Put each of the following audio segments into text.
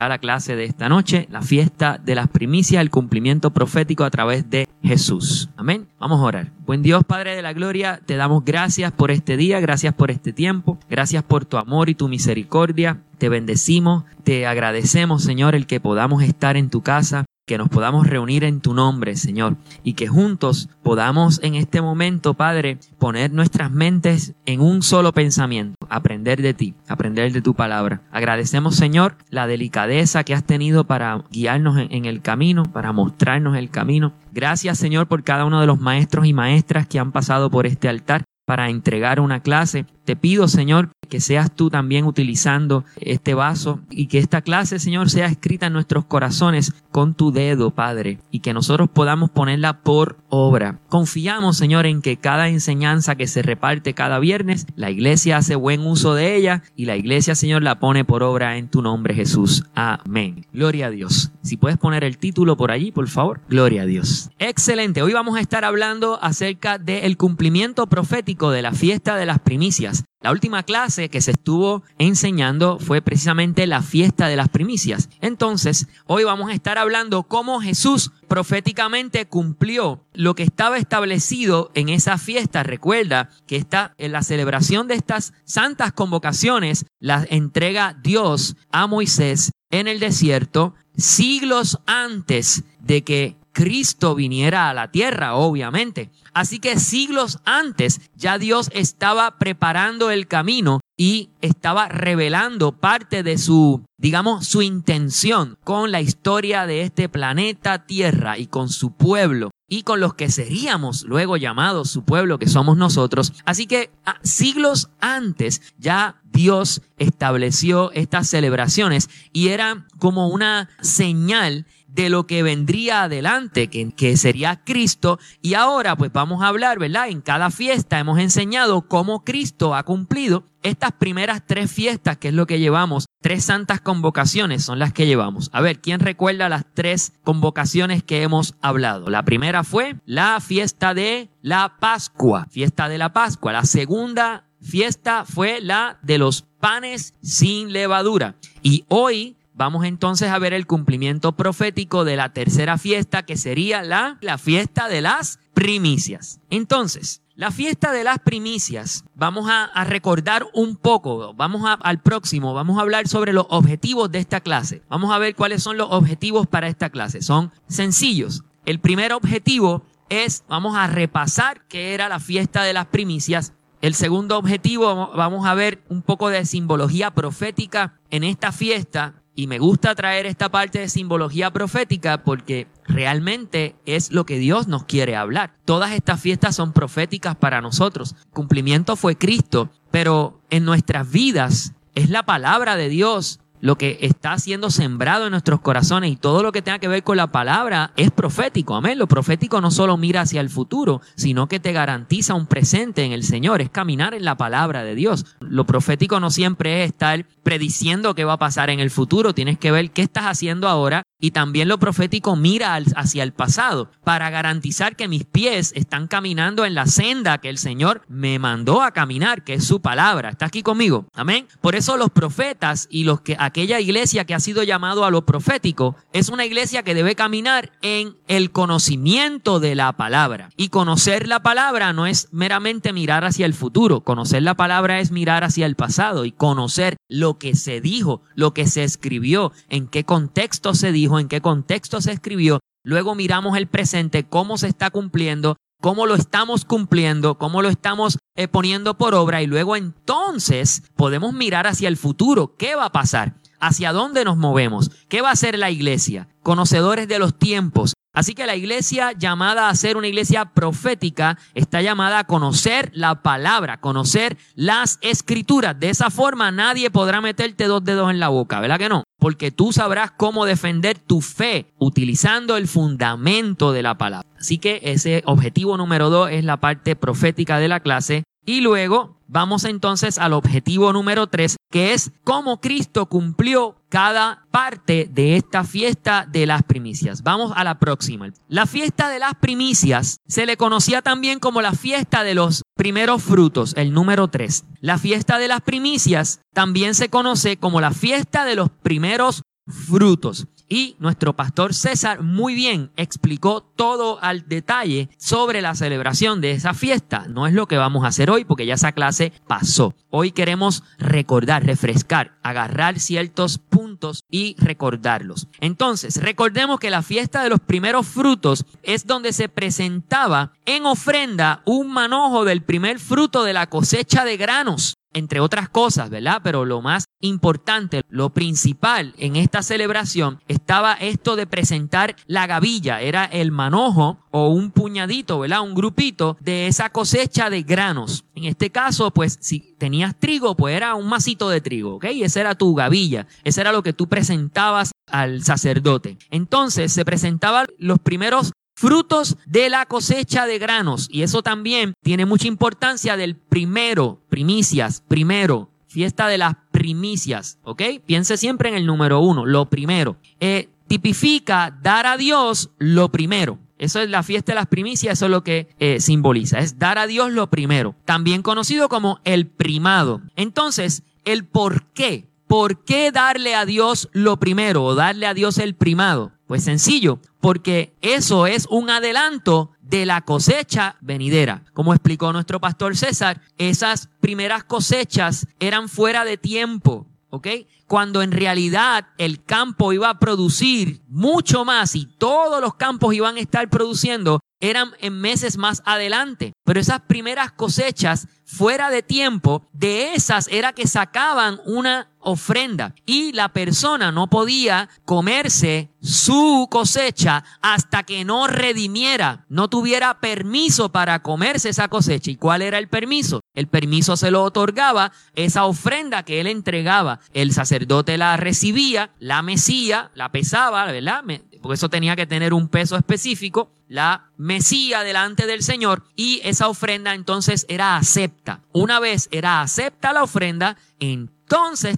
A la clase de esta noche, la fiesta de las primicias, el cumplimiento profético a través de Jesús. Amén. Vamos a orar. Buen Dios, Padre de la Gloria, te damos gracias por este día, gracias por este tiempo, gracias por tu amor y tu misericordia. Te bendecimos, te agradecemos, Señor, el que podamos estar en tu casa, que nos podamos reunir en tu nombre, Señor, y que juntos podamos en este momento, Padre, poner nuestras mentes en un solo pensamiento, aprender de ti, aprender de tu palabra. Agradecemos, Señor, la delicadeza que has tenido para guiarnos en, el camino, para mostrarnos el camino. Gracias, Señor, por cada uno de los maestros y maestras que han pasado por este altar para entregar una clase. Te pido, Señor, que seas tú también utilizando este vaso y que esta clase, Señor, sea escrita en nuestros corazones con tu dedo, Padre, y que nosotros podamos ponerla por obra. Confiamos, Señor, en que cada enseñanza que se reparte cada viernes, la iglesia hace buen uso de ella y la iglesia, Señor, la pone por obra en tu nombre, Jesús. Amén. Gloria a Dios. Si puedes poner el título por allí, por favor. Gloria a Dios. Excelente. Hoy vamos a estar hablando acerca del cumplimiento profético de la fiesta de las primicias. La última clase que se estuvo enseñando fue precisamente la fiesta de las primicias. Entonces, hoy vamos a estar hablando cómo Jesús proféticamente cumplió lo que estaba establecido en esa fiesta. Recuerda que está en la celebración de estas santas convocaciones la entrega Dios a Moisés en el desierto siglos antes de que Cristo viniera a la tierra, obviamente. Así que siglos antes ya Dios estaba preparando el camino y estaba revelando parte de su, digamos, su intención con la historia de este planeta Tierra y con su pueblo y con los que seríamos luego llamados su pueblo, que somos nosotros. Así que ah, siglos antes ya Dios estableció estas celebraciones y era como una señal de lo que vendría adelante, que, que, sería Cristo. Y ahora pues vamos a hablar, ¿verdad? En cada fiesta hemos enseñado cómo Cristo ha cumplido estas primeras tres fiestas, que es lo que llevamos, tres santas convocaciones son las que llevamos. A ver, ¿quién recuerda las tres convocaciones que hemos hablado? La primera fue la fiesta de la Pascua, fiesta de la Pascua. La segunda fiesta fue la de los panes sin levadura. Y hoy Vamos entonces a ver el cumplimiento profético de la tercera fiesta, que sería la, la fiesta de las primicias. Entonces, la fiesta de las primicias, vamos a, recordar un poco, vamos al próximo, vamos a hablar sobre los objetivos de esta clase. Vamos a ver cuáles son los objetivos para esta clase. Son sencillos. El primer objetivo es, vamos a repasar qué era la fiesta de las primicias. El segundo objetivo, vamos a ver un poco de simbología profética en esta fiesta y me gusta traer esta parte de simbología profética porque realmente es lo que Dios nos quiere hablar. Todas estas fiestas son proféticas para nosotros. Cumplimiento fue Cristo, pero en nuestras vidas es la palabra de Dios lo que está siendo sembrado en nuestros corazones y todo lo que tenga que ver con la palabra es profético. Amén. Lo profético no solo mira hacia el futuro, sino que te garantiza un presente en el Señor, es caminar en la palabra de Dios. Lo profético no siempre es estar prediciendo qué va a pasar en el futuro, tienes que ver qué estás haciendo ahora y también lo profético mira hacia el pasado para garantizar que mis pies están caminando en la senda que el Señor me mandó a caminar, que es su palabra. ¿Está aquí conmigo? Amén. Por eso los profetas y los que aquella iglesia que ha sido llamado a lo profético es una iglesia que debe caminar en el conocimiento de la palabra. Y conocer la palabra no es meramente mirar hacia el futuro. Conocer la palabra es mirar hacia el pasado y conocer lo que se dijo, lo que se escribió, en qué contexto se dijo en qué contexto se escribió, luego miramos el presente, cómo se está cumpliendo, cómo lo estamos cumpliendo, cómo lo estamos eh, poniendo por obra y luego entonces podemos mirar hacia el futuro, qué va a pasar, hacia dónde nos movemos, qué va a hacer la iglesia, conocedores de los tiempos, Así que la iglesia llamada a ser una iglesia profética está llamada a conocer la palabra, conocer las escrituras. De esa forma nadie podrá meterte dos dedos en la boca, ¿verdad que no? Porque tú sabrás cómo defender tu fe utilizando el fundamento de la palabra. Así que ese objetivo número dos es la parte profética de la clase. Y luego vamos entonces al objetivo número tres, que es cómo Cristo cumplió cada parte de esta fiesta de las primicias. Vamos a la próxima. La fiesta de las primicias se le conocía también como la fiesta de los primeros frutos, el número tres. La fiesta de las primicias también se conoce como la fiesta de los primeros frutos. Y nuestro pastor César muy bien explicó todo al detalle sobre la celebración de esa fiesta. No es lo que vamos a hacer hoy porque ya esa clase pasó. Hoy queremos recordar, refrescar, agarrar ciertos puntos y recordarlos. Entonces, recordemos que la fiesta de los primeros frutos es donde se presentaba en ofrenda un manojo del primer fruto de la cosecha de granos entre otras cosas, ¿verdad? Pero lo más importante, lo principal en esta celebración estaba esto de presentar la gavilla, era el manojo o un puñadito, ¿verdad? Un grupito de esa cosecha de granos. En este caso, pues si tenías trigo, pues era un masito de trigo, ¿ok? Esa era tu gavilla, ese era lo que tú presentabas al sacerdote. Entonces se presentaban los primeros frutos de la cosecha de granos. Y eso también tiene mucha importancia del primero, primicias, primero, fiesta de las primicias, ¿ok? Piense siempre en el número uno, lo primero. Eh, tipifica dar a Dios lo primero. Eso es la fiesta de las primicias, eso es lo que eh, simboliza, es dar a Dios lo primero, también conocido como el primado. Entonces, el por qué, ¿por qué darle a Dios lo primero o darle a Dios el primado? Pues sencillo, porque eso es un adelanto de la cosecha venidera. Como explicó nuestro pastor César, esas primeras cosechas eran fuera de tiempo, ¿ok? Cuando en realidad el campo iba a producir mucho más y todos los campos iban a estar produciendo, eran en meses más adelante. Pero esas primeras cosechas fuera de tiempo, de esas era que sacaban una ofrenda y la persona no podía comerse su cosecha hasta que no redimiera, no tuviera permiso para comerse esa cosecha. ¿Y cuál era el permiso? El permiso se lo otorgaba esa ofrenda que él entregaba. El sacerdote la recibía, la mesía, la pesaba, ¿verdad? Porque eso tenía que tener un peso específico la mesía delante del Señor y esa ofrenda entonces era acepta. Una vez era acepta la ofrenda, entonces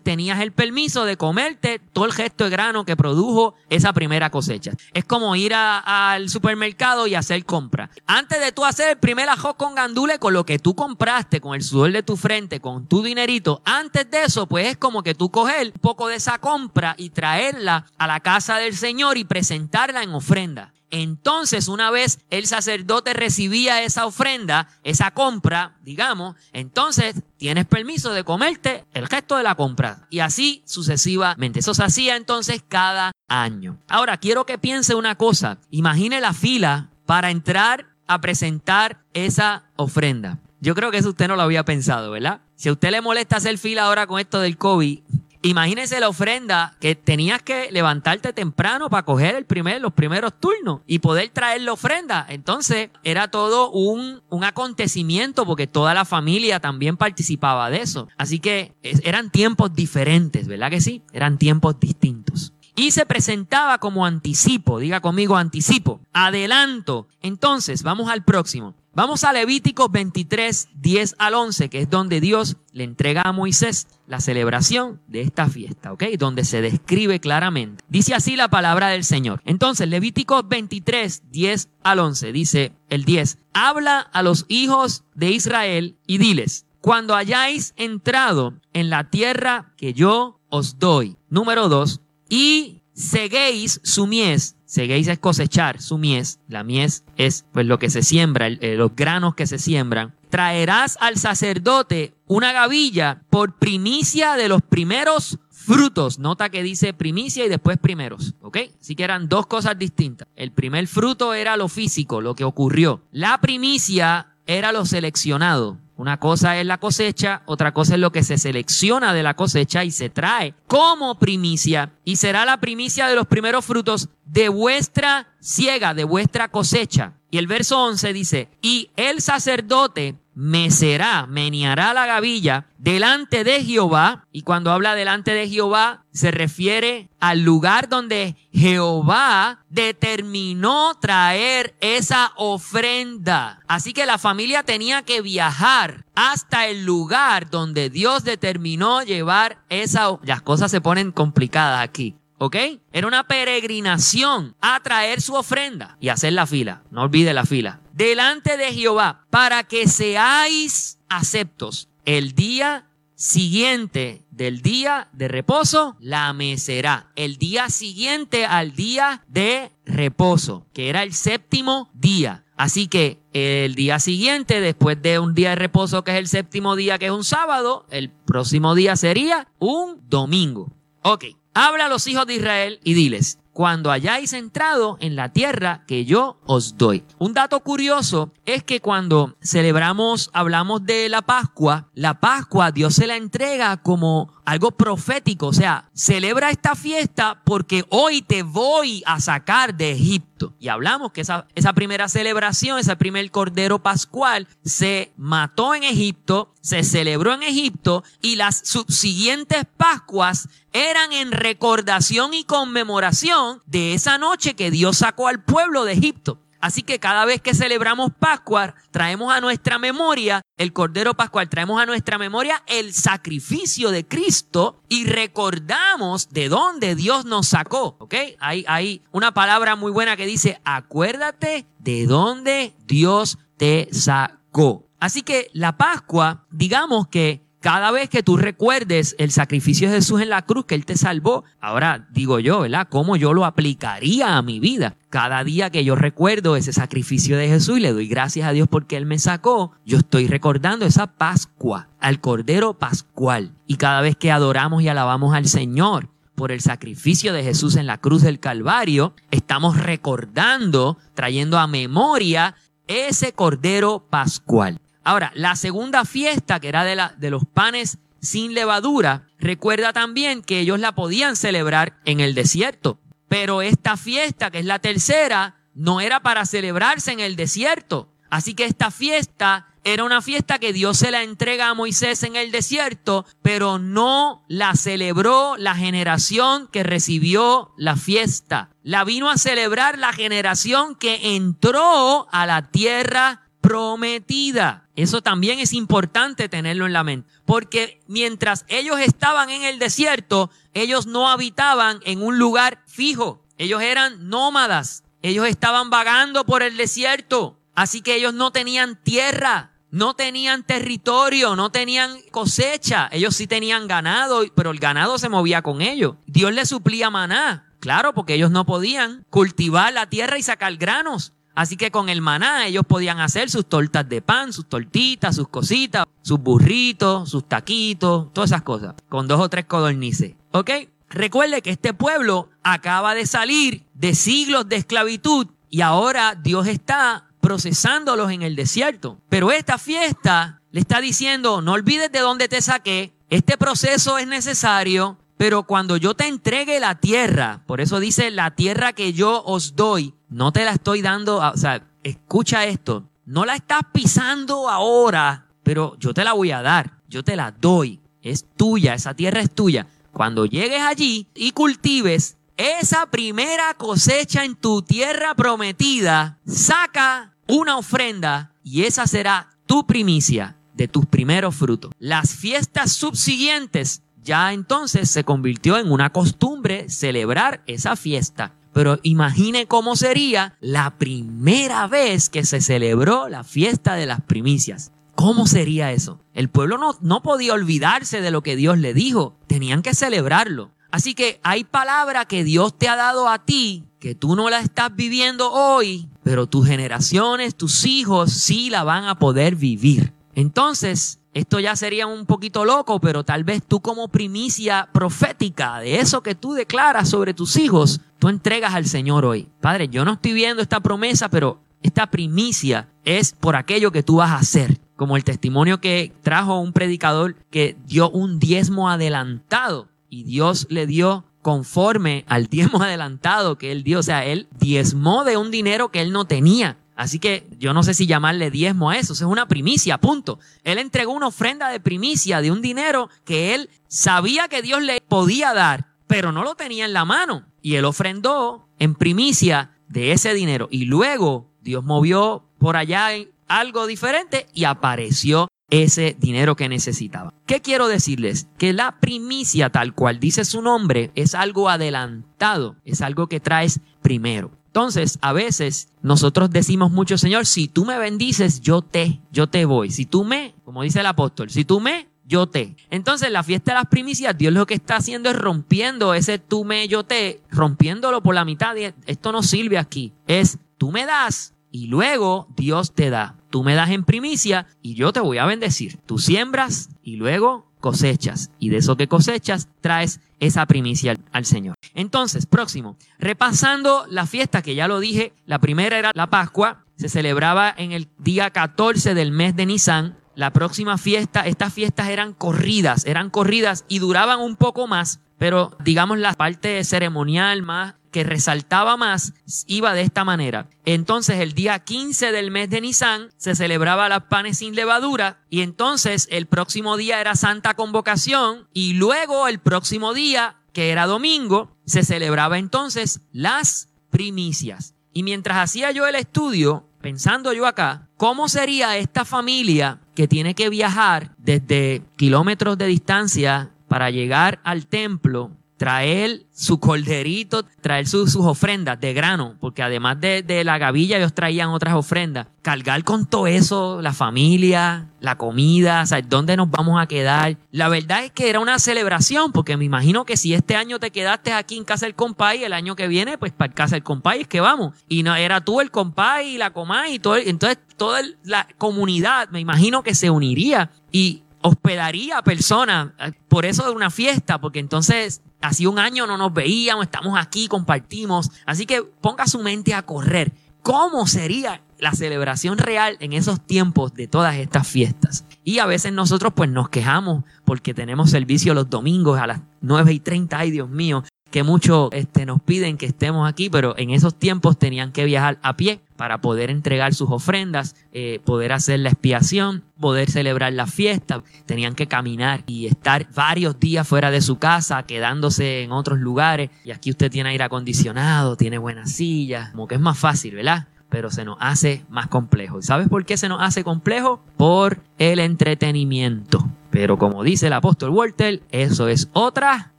tenías el permiso de comerte todo el gesto de grano que produjo esa primera cosecha. Es como ir al supermercado y hacer compra. Antes de tú hacer el primer ajo con gandule con lo que tú compraste, con el sudor de tu frente, con tu dinerito, antes de eso, pues es como que tú coger un poco de esa compra y traerla a la casa del Señor y presentarla en ofrenda. Entonces, una vez el sacerdote recibía esa ofrenda, esa compra, digamos, entonces tienes permiso de comerte el gesto de la compra. Y así sucesivamente. Eso se hacía entonces cada año. Ahora, quiero que piense una cosa. Imagine la fila para entrar a presentar esa ofrenda. Yo creo que eso usted no lo había pensado, ¿verdad? Si a usted le molesta hacer fila ahora con esto del COVID, Imagínese la ofrenda que tenías que levantarte temprano para coger el primer, los primeros turnos y poder traer la ofrenda. Entonces era todo un, un acontecimiento porque toda la familia también participaba de eso. Así que eran tiempos diferentes, ¿verdad que sí? Eran tiempos distintos y se presentaba como anticipo. Diga conmigo anticipo. Adelanto. Entonces, vamos al próximo. Vamos a Levíticos 23, 10 al 11, que es donde Dios le entrega a Moisés la celebración de esta fiesta, ¿ok? Donde se describe claramente. Dice así la palabra del Señor. Entonces, Levíticos 23, 10 al 11, dice el 10, habla a los hijos de Israel y diles, cuando hayáis entrado en la tierra que yo os doy. Número 2, y seguéis su mies. Seguéis es cosechar su mies. La mies es pues lo que se siembra, eh, los granos que se siembran. Traerás al sacerdote una gavilla por primicia de los primeros frutos. Nota que dice primicia y después primeros, ¿ok? Así que eran dos cosas distintas. El primer fruto era lo físico, lo que ocurrió. La primicia era lo seleccionado, Una cosa es la cosecha, otra cosa es lo que se selecciona de la cosecha y se trae como primicia y será la primicia de los primeros frutos de vuestra siega, de vuestra cosecha. Y el verso 11 dice, y el sacerdote mecerá, meneará la gavilla delante de Jehová. Y cuando habla delante de Jehová, se refiere al lugar donde Jehová determinó traer esa ofrenda. Así que la familia tenía que viajar hasta el lugar donde Dios determinó llevar esa... Las cosas se ponen complicadas aquí. ¿Ok? Era una peregrinación a traer su ofrenda y hacer la fila. No olvide la fila. Delante de Jehová, para que seáis aceptos. El día siguiente del día de reposo, la mecerá. El día siguiente al día de reposo, que era el séptimo día. Así que el día siguiente, después de un día de reposo, que es el séptimo día, que es un sábado, el próximo día sería un domingo. Ok. Habla a los hijos de Israel y diles, cuando hayáis entrado en la tierra que yo os doy. Un dato curioso es que cuando celebramos, hablamos de la Pascua, la Pascua Dios se la entrega como algo profético, o sea, celebra esta fiesta porque hoy te voy a sacar de Egipto. Y hablamos que esa, esa primera celebración, ese primer cordero pascual, se mató en Egipto, se celebró en Egipto y las subsiguientes Pascuas eran en recordación y conmemoración de esa noche que Dios sacó al pueblo de Egipto. Así que cada vez que celebramos Pascua, traemos a nuestra memoria el Cordero Pascual, traemos a nuestra memoria el sacrificio de Cristo y recordamos de dónde Dios nos sacó. ¿Ok? Hay, hay una palabra muy buena que dice, acuérdate de dónde Dios te sacó. Así que la Pascua, digamos que cada vez que tú recuerdes el sacrificio de Jesús en la cruz, que Él te salvó, ahora digo yo, ¿verdad? ¿Cómo yo lo aplicaría a mi vida? Cada día que yo recuerdo ese sacrificio de Jesús y le doy gracias a Dios porque Él me sacó, yo estoy recordando esa Pascua, al Cordero Pascual. Y cada vez que adoramos y alabamos al Señor, por el sacrificio de Jesús en la cruz del Calvario, estamos recordando, trayendo a memoria ese Cordero Pascual. Ahora, la segunda fiesta, que era de, la, de los panes sin levadura, recuerda también que ellos la podían celebrar en el desierto. Pero esta fiesta, que es la tercera, no era para celebrarse en el desierto. Así que esta fiesta era una fiesta que Dios se la entrega a Moisés en el desierto, pero no la celebró la generación que recibió la fiesta. La vino a celebrar la generación que entró a la tierra prometida. Eso también es importante tenerlo en la mente. Porque mientras ellos estaban en el desierto, ellos no habitaban en un lugar fijo. Ellos eran nómadas. Ellos estaban vagando por el desierto. Así que ellos no tenían tierra, no tenían territorio, no tenían cosecha. Ellos sí tenían ganado, pero el ganado se movía con ellos. Dios les suplía maná. Claro, porque ellos no podían cultivar la tierra y sacar granos. Así que con el maná ellos podían hacer sus tortas de pan, sus tortitas, sus cositas, sus burritos, sus taquitos, todas esas cosas, con dos o tres codornices. ¿Ok? Recuerde que este pueblo acaba de salir de siglos de esclavitud y ahora Dios está procesándolos en el desierto. Pero esta fiesta le está diciendo, no olvides de dónde te saqué, este proceso es necesario, pero cuando yo te entregue la tierra, por eso dice la tierra que yo os doy, no te la estoy dando, o sea, escucha esto, no la estás pisando ahora, pero yo te la voy a dar, yo te la doy, es tuya, esa tierra es tuya. Cuando llegues allí y cultives esa primera cosecha en tu tierra prometida, saca una ofrenda y esa será tu primicia de tus primeros frutos. Las fiestas subsiguientes ya entonces se convirtió en una costumbre celebrar esa fiesta. Pero imagine cómo sería la primera vez que se celebró la fiesta de las primicias. ¿Cómo sería eso? El pueblo no, no podía olvidarse de lo que Dios le dijo. Tenían que celebrarlo. Así que hay palabra que Dios te ha dado a ti, que tú no la estás viviendo hoy, pero tus generaciones, tus hijos sí la van a poder vivir. Entonces, esto ya sería un poquito loco, pero tal vez tú como primicia profética de eso que tú declaras sobre tus hijos, tú entregas al Señor hoy. Padre, yo no estoy viendo esta promesa, pero esta primicia es por aquello que tú vas a hacer. como el testimonio que trajo un predicador que dio un diezmo adelantado y Dios le dio conforme al diezmo adelantado que él dio. O sea, él diezmó de un dinero que él no tenía. Así que yo no sé si llamarle diezmo a eso, eso es una primicia, punto. Él entregó una ofrenda de primicia de un dinero que él sabía que Dios le podía dar, pero no lo tenía en la mano. Y él ofrendó en primicia de ese dinero. Y luego Dios movió por allá algo diferente y apareció ese dinero que necesitaba. ¿Qué quiero decirles? Que la primicia, tal cual dice su nombre, es algo adelantado, es algo que traes primero. Entonces, a veces nosotros decimos mucho, Señor, si tú me bendices, yo te, yo te voy. Si tú me, como dice el apóstol, si tú me, yo te. Entonces, la fiesta de las primicias, Dios lo que está haciendo es rompiendo ese tú me, yo te, rompiéndolo por la mitad. Esto no sirve aquí. Es tú me das y luego Dios te da. Tú me das en primicia y yo te voy a bendecir. Tú siembras y luego cosechas. Y de eso que cosechas traes esa primicia al, Señor. Entonces, próximo, repasando la fiesta que ya lo dije, la primera era la Pascua, se celebraba en el día 14 del mes de Nisan. La próxima fiesta, estas fiestas eran corridas, eran corridas y duraban un poco más, pero digamos la parte ceremonial más que resaltaba más iba de esta manera. Entonces el día 15 del mes de Nisan se celebraba las panes sin levadura y entonces el próximo día era Santa Convocación y luego el próximo día, que era domingo, se celebraba entonces las primicias. Y mientras hacía yo el estudio, pensando yo acá, ¿cómo sería esta familia que tiene que viajar desde kilómetros de distancia para llegar al templo traer su corderito, traer sus ofrendas de grano, porque además de, la gavilla ellos traían otras ofrendas. Cargar con todo eso, la familia, la comida, o dónde nos vamos a quedar. La verdad es que era una celebración, porque me imagino que si este año te quedaste aquí en casa del compay, el año que viene, pues para casa del compay es que vamos. Y no era tú el compay y la comay y todo. Entonces toda la comunidad, me imagino que se uniría y hospedaría personas, eh, por eso de una fiesta, porque entonces Hace un año no nos veíamos, estamos aquí, compartimos. Así que ponga su mente a correr. ¿Cómo sería la celebración real en esos tiempos de todas estas fiestas? Y a veces nosotros pues nos quejamos porque tenemos servicio los domingos a las 9 y 30. Ay, Dios mío, que muchos este, nos piden que estemos aquí, pero en esos tiempos tenían que viajar a pie para poder entregar sus ofrendas, eh, poder hacer la expiación, poder celebrar la fiesta. Tenían que caminar y estar varios días fuera de su casa, quedándose en otros lugares. Y aquí usted tiene aire acondicionado, tiene buenas sillas, como que es más fácil, ¿verdad? pero se nos hace más complejo. ¿Y sabes por qué se nos hace complejo? Por el entretenimiento. Pero como dice el apóstol Walter, eso es otra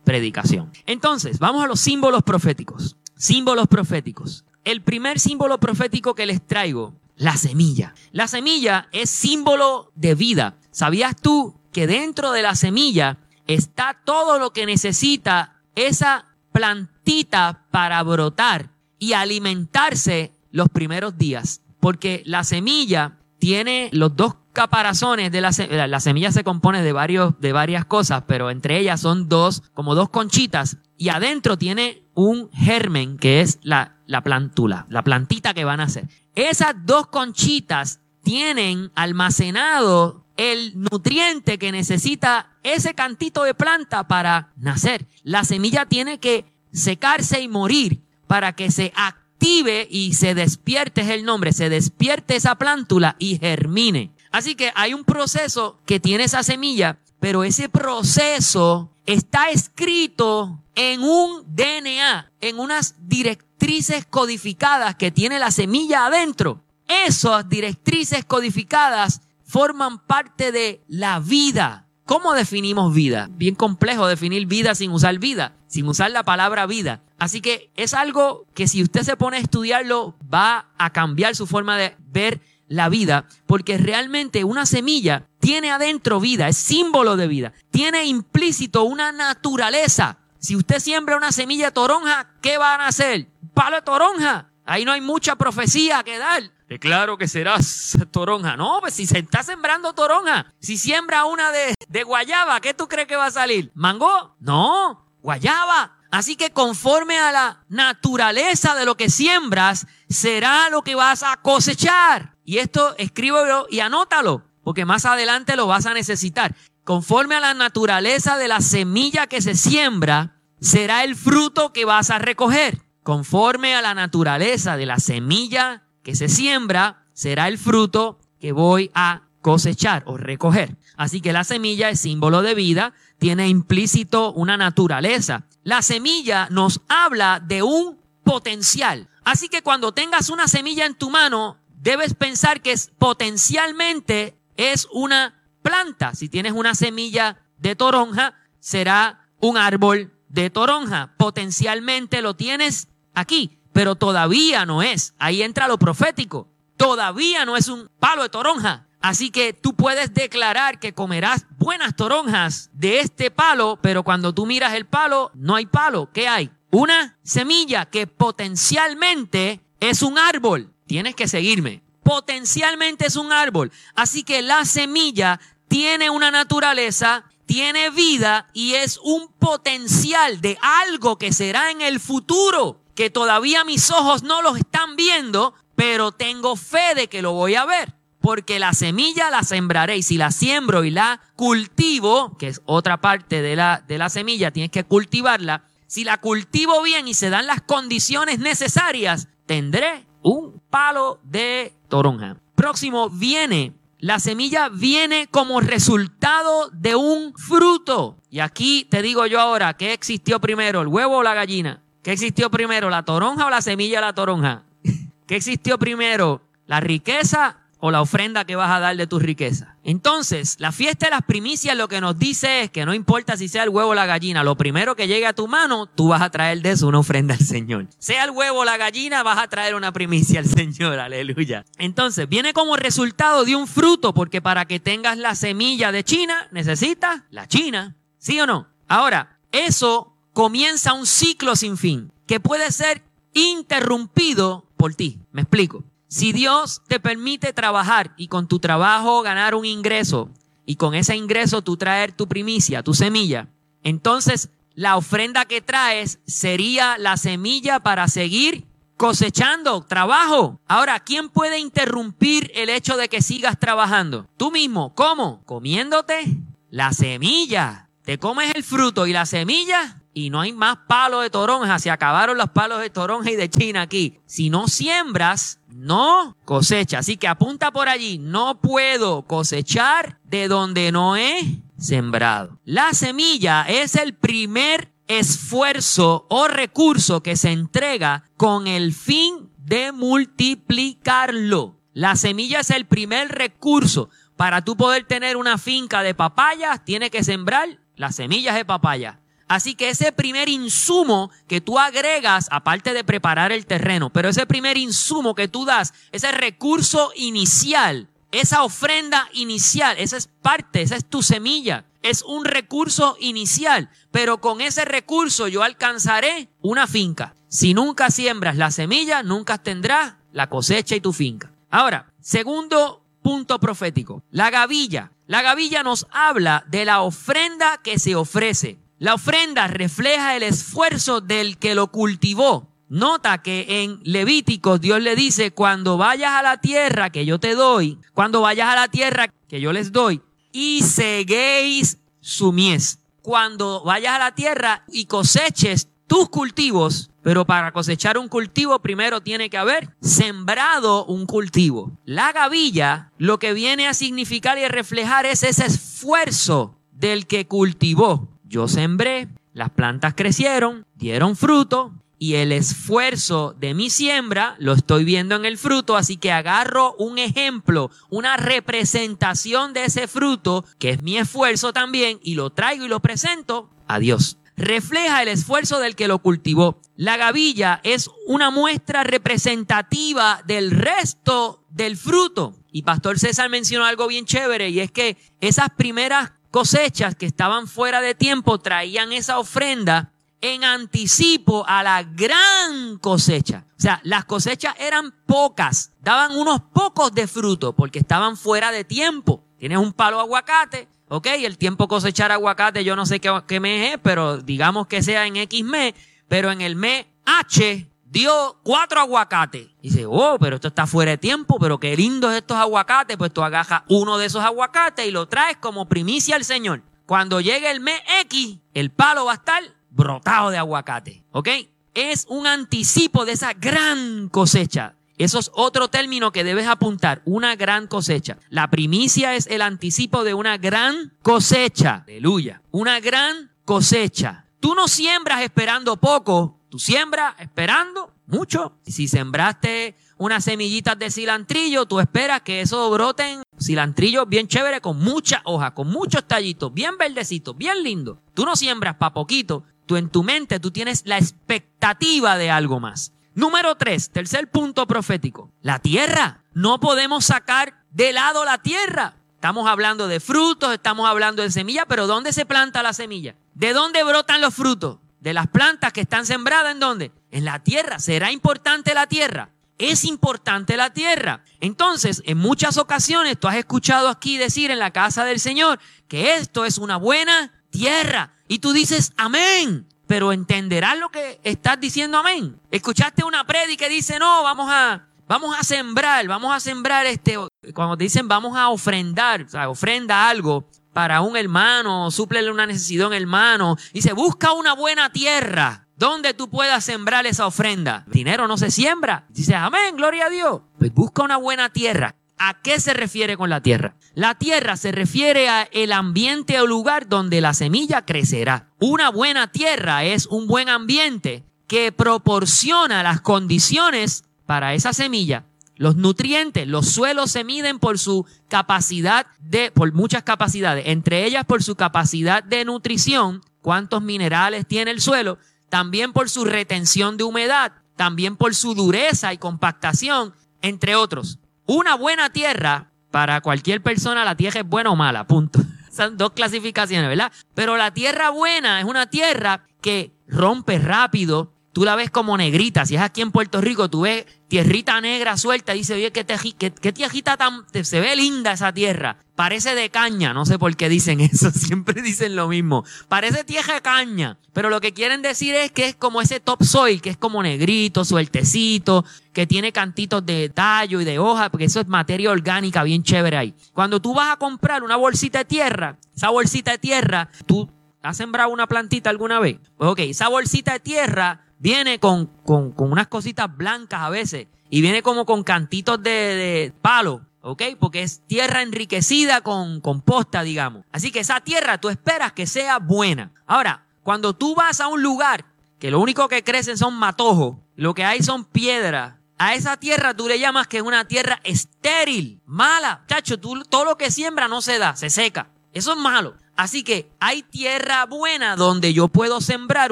predicación. Entonces, vamos a los símbolos proféticos. Símbolos proféticos. El primer símbolo profético que les traigo, la semilla. La semilla es símbolo de vida. ¿Sabías tú que dentro de la semilla está todo lo que necesita esa plantita para brotar y alimentarse los primeros días? Porque la semilla tiene los dos caparazones de la semilla. La semilla se compone de, varios, de varias cosas, pero entre ellas son dos, como dos conchitas. Y adentro tiene un germen que es la, la plantula, la plantita que van a hacer. Esas dos conchitas tienen almacenado el nutriente que necesita ese cantito de planta para nacer. La semilla tiene que secarse y morir para que se active y se despierte, es el nombre, se despierte esa plántula y germine. Así que hay un proceso que tiene esa semilla, pero ese proceso está escrito en un DNA, en unas directrices codificadas que tiene la semilla adentro. Esas directrices codificadas forman parte de la vida. ¿Cómo definimos vida? Bien complejo definir vida sin usar vida, sin usar la palabra vida. Así que es algo que si usted se pone a estudiarlo va a cambiar su forma de ver la vida, porque realmente una semilla tiene adentro vida, es símbolo de vida, tiene implícito una naturaleza. Si usted siembra una semilla de toronja, ¿qué van a hacer? Palo de toronja. Ahí no hay mucha profecía que dar. Claro que serás toronja. No, pues si se está sembrando toronja, si siembra una de, de guayaba, ¿qué tú crees que va a salir? ¿Mango? No, guayaba. Así que conforme a la naturaleza de lo que siembras, será lo que vas a cosechar. Y esto escríbelo y anótalo. porque más adelante lo vas a necesitar. Conforme a la naturaleza de la semilla que se siembra, será el fruto que vas a recoger. Conforme a la naturaleza de la semilla que se siembra, será el fruto que voy a cosechar o recoger. Así que la semilla es símbolo de vida, tiene implícito una naturaleza. La semilla nos habla de un potencial. Así que cuando tengas una semilla en tu mano, debes pensar que potencialmente es una planta. Si tienes una semilla de toronja, será un árbol de toronja. Potencialmente lo tienes aquí, pero todavía no es. Ahí entra lo profético. Todavía no es un palo de toronja. Así que tú puedes declarar que comerás buenas toronjas de este palo, pero cuando tú miras el palo, no hay palo. ¿Qué hay? Una semilla que potencialmente es un árbol. Tienes que seguirme. Potencialmente es un árbol. Así que la semilla tiene una naturaleza, tiene vida y es un potencial de algo que será en el futuro, que todavía mis ojos no los están viendo, pero tengo fe de que lo voy a ver. Porque la semilla la sembraré y si la siembro y la cultivo, que es otra parte de la, de la semilla, tienes que cultivarla, si la cultivo bien y se dan las condiciones necesarias, tendré un palo de toronja. Próximo viene, la semilla viene como resultado de un fruto. Y aquí te digo yo ahora, ¿qué existió primero, el huevo o la gallina? ¿Qué existió primero, la toronja o la semilla de la toronja? ¿Qué existió primero, la riqueza o la ofrenda que vas a dar de tu riqueza. Entonces, la fiesta de las primicias lo que nos dice es que no importa si sea el huevo o la gallina, lo primero que llegue a tu mano, tú vas a traer de eso una ofrenda al Señor. Sea el huevo o la gallina, vas a traer una primicia al Señor, aleluya. Entonces, viene como resultado de un fruto, porque para que tengas la semilla de China, necesitas la China, ¿sí o no? Ahora, eso comienza un ciclo sin fin, que puede ser interrumpido por ti. Me explico. Si Dios te permite trabajar y con tu trabajo ganar un ingreso y con ese ingreso tú traer tu primicia, tu semilla, entonces la ofrenda que traes sería la semilla para seguir cosechando trabajo. Ahora, ¿quién puede interrumpir el hecho de que sigas trabajando? Tú mismo. ¿Cómo? Comiéndote la semilla. Te comes el fruto y la semilla y no hay más palos de toronja. Se acabaron los palos de toronja y de China aquí. Si no siembras, no cosecha. Así que apunta por allí, no puedo cosechar de donde no he sembrado. La semilla es el primer esfuerzo o recurso que se entrega con el fin de multiplicarlo. La semilla es el primer recurso. Para tú poder tener una finca de papayas, tiene que sembrar las semillas de papaya. Así que ese primer insumo que tú agregas, aparte de preparar el terreno, pero ese primer insumo que tú das, ese recurso inicial, esa ofrenda inicial, esa es parte, esa es tu semilla, es un recurso inicial, pero con ese recurso yo alcanzaré una finca. Si nunca siembras la semilla, nunca tendrás la cosecha y tu finca. Ahora, segundo punto profético, la gavilla. La gavilla nos habla de la ofrenda que se ofrece. La ofrenda refleja el esfuerzo del que lo cultivó. Nota que en Levíticos Dios le dice, cuando vayas a la tierra que yo te doy, cuando vayas a la tierra que yo les doy, y seguéis su mies. Cuando vayas a la tierra y coseches tus cultivos, pero para cosechar un cultivo primero tiene que haber sembrado un cultivo. La gavilla lo que viene a significar y a reflejar es ese esfuerzo del que cultivó yo sembré, las plantas crecieron, dieron fruto y el esfuerzo de mi siembra lo estoy viendo en el fruto, así que agarro un ejemplo, una representación de ese fruto, que es mi esfuerzo también, y lo traigo y lo presento a Dios. Refleja el esfuerzo del que lo cultivó. La gavilla es una muestra representativa del resto del fruto. Y Pastor César mencionó algo bien chévere y es que esas primeras cosechas que estaban fuera de tiempo traían esa ofrenda en anticipo a la gran cosecha. O sea, las cosechas eran pocas, daban unos pocos de fruto porque estaban fuera de tiempo. Tienes un palo aguacate, ok, el tiempo cosechar aguacate yo no sé qué, qué mes es, pero digamos que sea en X mes, pero en el mes H dio cuatro aguacates. Y dice, oh, pero esto está fuera de tiempo, pero qué lindos estos aguacates. Pues tú agajas uno de esos aguacates y lo traes como primicia al Señor. Cuando llegue el mes X, el palo va a estar brotado de aguacate. ¿Ok? Es un anticipo de esa gran cosecha. Eso es otro término que debes apuntar, una gran cosecha. La primicia es el anticipo de una gran cosecha. Aleluya. Una gran cosecha. Tú no siembras esperando poco, tú siembras esperando mucho. Si sembraste unas semillitas de cilantrillo, tú esperas que eso broten cilantrillo bien chévere con mucha hoja, con muchos tallitos, bien verdecitos, bien lindo. Tú no siembras para poquito, tú en tu mente tú tienes la expectativa de algo más. Número tres, tercer punto profético, la tierra. No podemos sacar de lado la tierra. Estamos hablando de frutos, estamos hablando de semilla, pero ¿dónde se planta la semilla? ¿De dónde brotan los frutos? De las plantas que están sembradas en dónde? En la tierra. ¿Será importante la tierra? es importante la tierra. Entonces, en muchas ocasiones tú has escuchado aquí decir en la casa del Señor que esto es una buena tierra. Y tú dices, amén. Pero entenderás lo que estás diciendo, amén. Escuchaste una prédica que dice, no, vamos a, vamos a sembrar, vamos a sembrar este, cuando dicen vamos a ofrendar, o sea, ofrenda algo para un hermano, súplele una necesidad a un hermano. Dice, busca una buena tierra donde tú puedas sembrar esa ofrenda. dinero no se siembra. Dice, amén, gloria a Dios. Pues busca una buena tierra. ¿A qué se refiere con la tierra? La tierra se refiere a el ambiente o lugar donde la semilla crecerá. Una buena tierra es un buen ambiente que proporciona las condiciones para esa semilla. Los nutrientes, los suelos se miden por su capacidad de, por muchas capacidades, entre ellas por su capacidad de nutrición, cuántos minerales tiene el suelo, también por su retención de humedad, también por su dureza y compactación, entre otros. Una buena tierra, para cualquier persona la tierra es buena o mala, punto. Son dos clasificaciones, ¿verdad? Pero la tierra buena es una tierra que rompe rápido, tú la ves como negrita. Si es aquí en Puerto Rico, tú ves tierrita negra suelta y dice, oye, qué, qué, qué tierrita tan, se ve linda esa tierra. Parece de caña, no sé por qué dicen eso, siempre dicen lo mismo. Parece tierra de caña, pero lo que quieren decir es que es como ese topsoil, que es como negrito, sueltecito, que tiene cantitos de tallo y de hoja, porque eso es materia orgánica bien chévere ahí. Cuando tú vas a comprar una bolsita de tierra, esa bolsita de tierra, tú has sembrado una plantita alguna vez. Pues ok, esa bolsita de tierra viene con, con, unas cositas blancas a veces y viene como con cantitos de, de palo, ¿ok? Porque es tierra enriquecida con composta, digamos. Así que esa tierra tú esperas que sea buena. Ahora, cuando tú vas a un lugar que lo único que crecen son matojos, lo que hay son piedras, a esa tierra tú le llamas que es una tierra estéril, mala. Chacho, tú, todo lo que siembra no se da, se seca. Eso es malo. Así que hay tierra buena donde yo puedo sembrar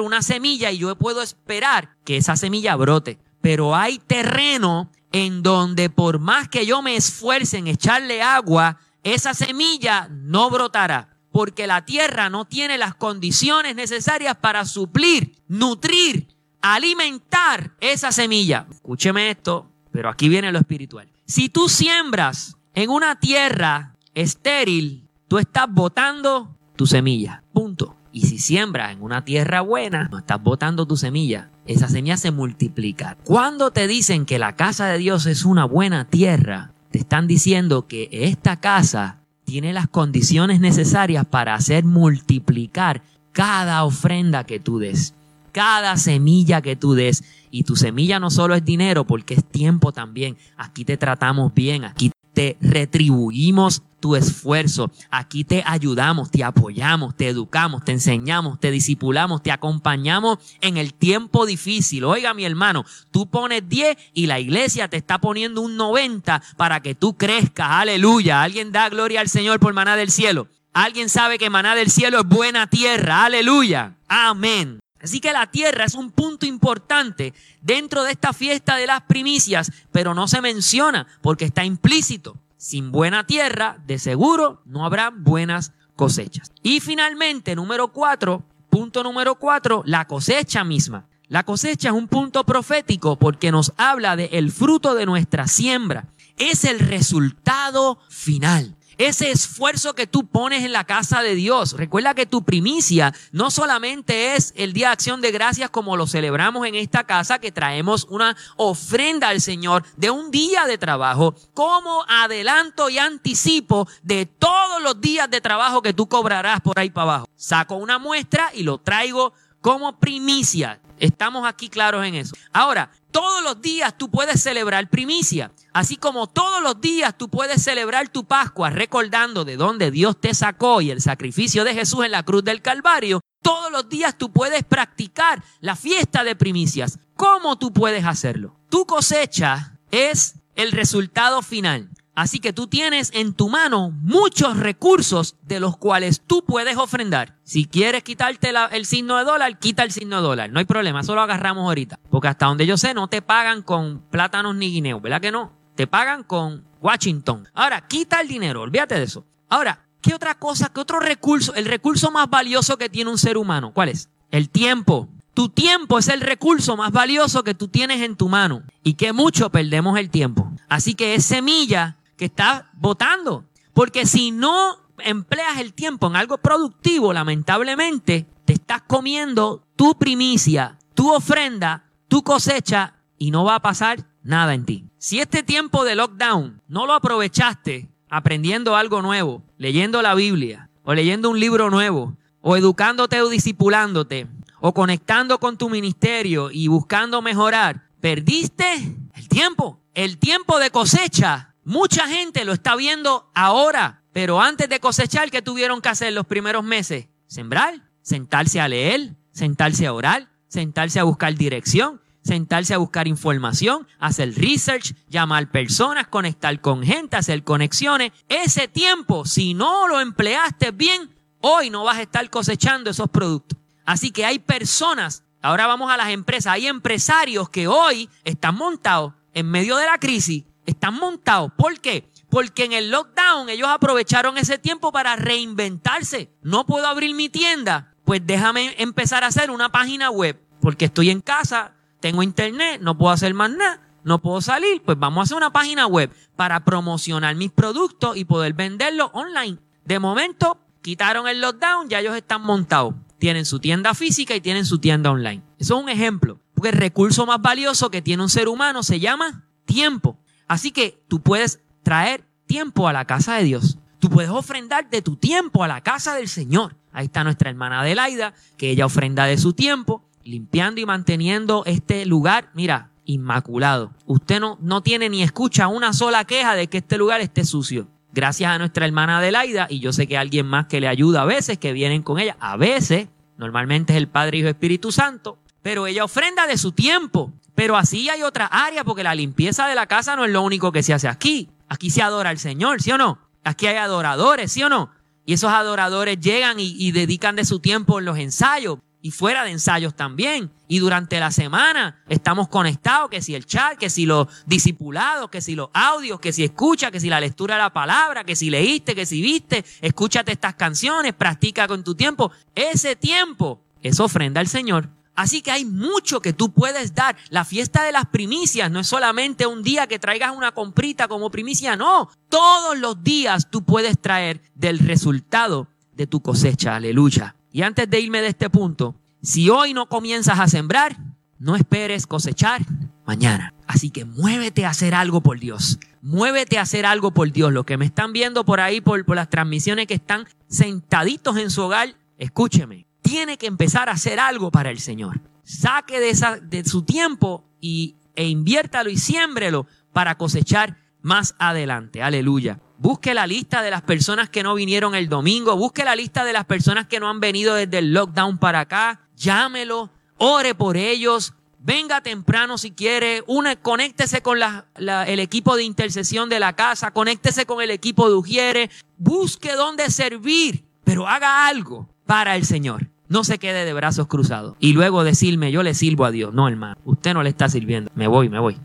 una semilla y yo puedo esperar que esa semilla brote. Pero hay terreno en donde por más que yo me esfuerce en echarle agua, esa semilla no brotará. Porque la tierra no tiene las condiciones necesarias para suplir, nutrir, alimentar esa semilla. Escúcheme esto, pero aquí viene lo espiritual. Si tú siembras en una tierra estéril, tú estás botando tu semilla. Punto. Y si siembras en una tierra buena, no estás botando tu semilla. Esa semilla se multiplica. Cuando te dicen que la casa de Dios es una buena tierra, te están diciendo que esta casa tiene las condiciones necesarias para hacer multiplicar cada ofrenda que tú des, cada semilla que tú des. Y tu semilla no solo es dinero, porque es tiempo también. Aquí te tratamos bien, aquí te retribuimos tu esfuerzo. Aquí te ayudamos, te apoyamos, te educamos, te enseñamos, te disipulamos, te acompañamos en el tiempo difícil. Oiga, mi hermano, tú pones 10 y la iglesia te está poniendo un 90 para que tú crezcas. Aleluya. Alguien da gloria al Señor por maná del cielo. Alguien sabe que maná del cielo es buena tierra. Aleluya. Amén. Así que la tierra es un punto importante dentro de esta fiesta de las primicias, pero no se menciona porque está implícito. Sin buena tierra, de seguro, no habrá buenas cosechas. Y finalmente, número cuatro, punto número cuatro, la cosecha misma. La cosecha es un punto profético porque nos habla del el fruto de nuestra siembra. Es el resultado final ese esfuerzo que tú pones en la casa de Dios. Recuerda que tu primicia no solamente es el Día de Acción de Gracias como lo celebramos en esta casa, que traemos una ofrenda al Señor de un día de trabajo, como adelanto y anticipo de todos los días de trabajo que tú cobrarás por ahí para abajo. Saco una muestra y lo traigo como primicia. Estamos aquí claros en eso. Ahora, todos los días tú puedes celebrar primicia, así como todos los días tú puedes celebrar tu Pascua recordando de dónde Dios te sacó y el sacrificio de Jesús en la cruz del Calvario. Todos los días tú puedes practicar la fiesta de primicias. ¿Cómo tú puedes hacerlo? Tu cosecha es el resultado final. Así que tú tienes en tu mano muchos recursos de los cuales tú puedes ofrendar. Si quieres quitarte el signo de dólar, quita el signo de dólar. No hay problema, eso lo agarramos ahorita. Porque hasta donde yo sé, no te pagan con plátanos ni guineos, ¿verdad que no? Te pagan con Washington. Ahora, quita el dinero, olvídate de eso. Ahora, ¿qué otra cosa, qué otro recurso? El recurso más valioso que tiene un ser humano, ¿cuál es? El tiempo. Tu tiempo es el recurso más valioso que tú tienes en tu mano y que mucho perdemos el tiempo. Así que es semilla que estás votando. Porque si no empleas el tiempo en algo productivo, lamentablemente, te estás comiendo tu primicia, tu ofrenda, tu cosecha y no va a pasar nada en ti. Si este tiempo de lockdown no lo aprovechaste aprendiendo algo nuevo, leyendo la Biblia, o leyendo un libro nuevo, o educándote o discipulándote, o conectando con tu ministerio y buscando mejorar, perdiste el tiempo. El tiempo de cosecha Mucha gente lo está viendo ahora, pero antes de cosechar, ¿qué tuvieron que hacer los primeros meses? Sembrar, sentarse a leer, sentarse a orar, sentarse a buscar dirección, sentarse a buscar información, hacer research, llamar personas, conectar con gente, hacer conexiones. Ese tiempo, si no lo empleaste bien, hoy no vas a estar cosechando esos productos. Así que hay personas, ahora vamos a las empresas, hay empresarios que hoy están montados en medio de la crisis están montados. ¿Por qué? Porque en el lockdown ellos aprovecharon ese tiempo para reinventarse. No puedo abrir mi tienda, pues déjame empezar a hacer una página web. Porque estoy en casa, tengo internet, no puedo hacer más nada, no puedo salir, pues vamos a hacer una página web para promocionar mis productos y poder venderlos online. De momento, quitaron el lockdown, ya ellos están montados. Tienen su tienda física y tienen su tienda online. Eso es un ejemplo. Porque el recurso más valioso que tiene un ser humano se llama tiempo. Así que tú puedes traer tiempo a la casa de Dios. Tú puedes ofrendar de tu tiempo a la casa del Señor. Ahí está nuestra hermana Adelaida, que ella ofrenda de su tiempo, limpiando y manteniendo este lugar, mira, inmaculado. Usted no, no tiene ni escucha una sola queja de que este lugar esté sucio. Gracias a nuestra hermana Adelaida, y yo sé que alguien más que le ayuda a veces, que vienen con ella, a veces, normalmente es el Padre, Hijo, Espíritu Santo, pero ella ofrenda de su tiempo. Pero así hay otra área, porque la limpieza de la casa no es lo único que se hace aquí. Aquí se adora al Señor, ¿sí o no? Aquí hay adoradores, ¿sí o no? Y esos adoradores llegan y, dedican de su tiempo en los ensayos y fuera de ensayos también. Y durante la semana estamos conectados, que si el chat, que si los discipulados, que si los audios, que si escucha, que si la lectura de la palabra, que si leíste, que si viste, escúchate estas canciones, practica con tu tiempo. Ese tiempo es ofrenda al Señor. Así que hay mucho que tú puedes dar. La fiesta de las primicias no es solamente un día que traigas una comprita como primicia, no. Todos los días tú puedes traer del resultado de tu cosecha. Aleluya. Y antes de irme de este punto, si hoy no comienzas a sembrar, no esperes cosechar mañana. Así que muévete a hacer algo por Dios. Muévete a hacer algo por Dios. Los que me están viendo por ahí, por, por las transmisiones que están sentaditos en su hogar, escúcheme tiene que empezar a hacer algo para el Señor. Saque de, esa, de su tiempo y, e inviértalo y siémbrelo para cosechar más adelante. Aleluya. Busque la lista de las personas que no vinieron el domingo. Busque la lista de las personas que no han venido desde el lockdown para acá. Llámelo. Ore por ellos. Venga temprano si quiere. Une, conéctese con el equipo de intercesión de la casa. Conéctese con el equipo de Ujiere. Busque dónde servir. Pero haga algo para el Señor. No se quede de brazos cruzados. Y luego decirme, yo le sirvo a Dios. No, hermano, usted no le está sirviendo. Me voy, me voy.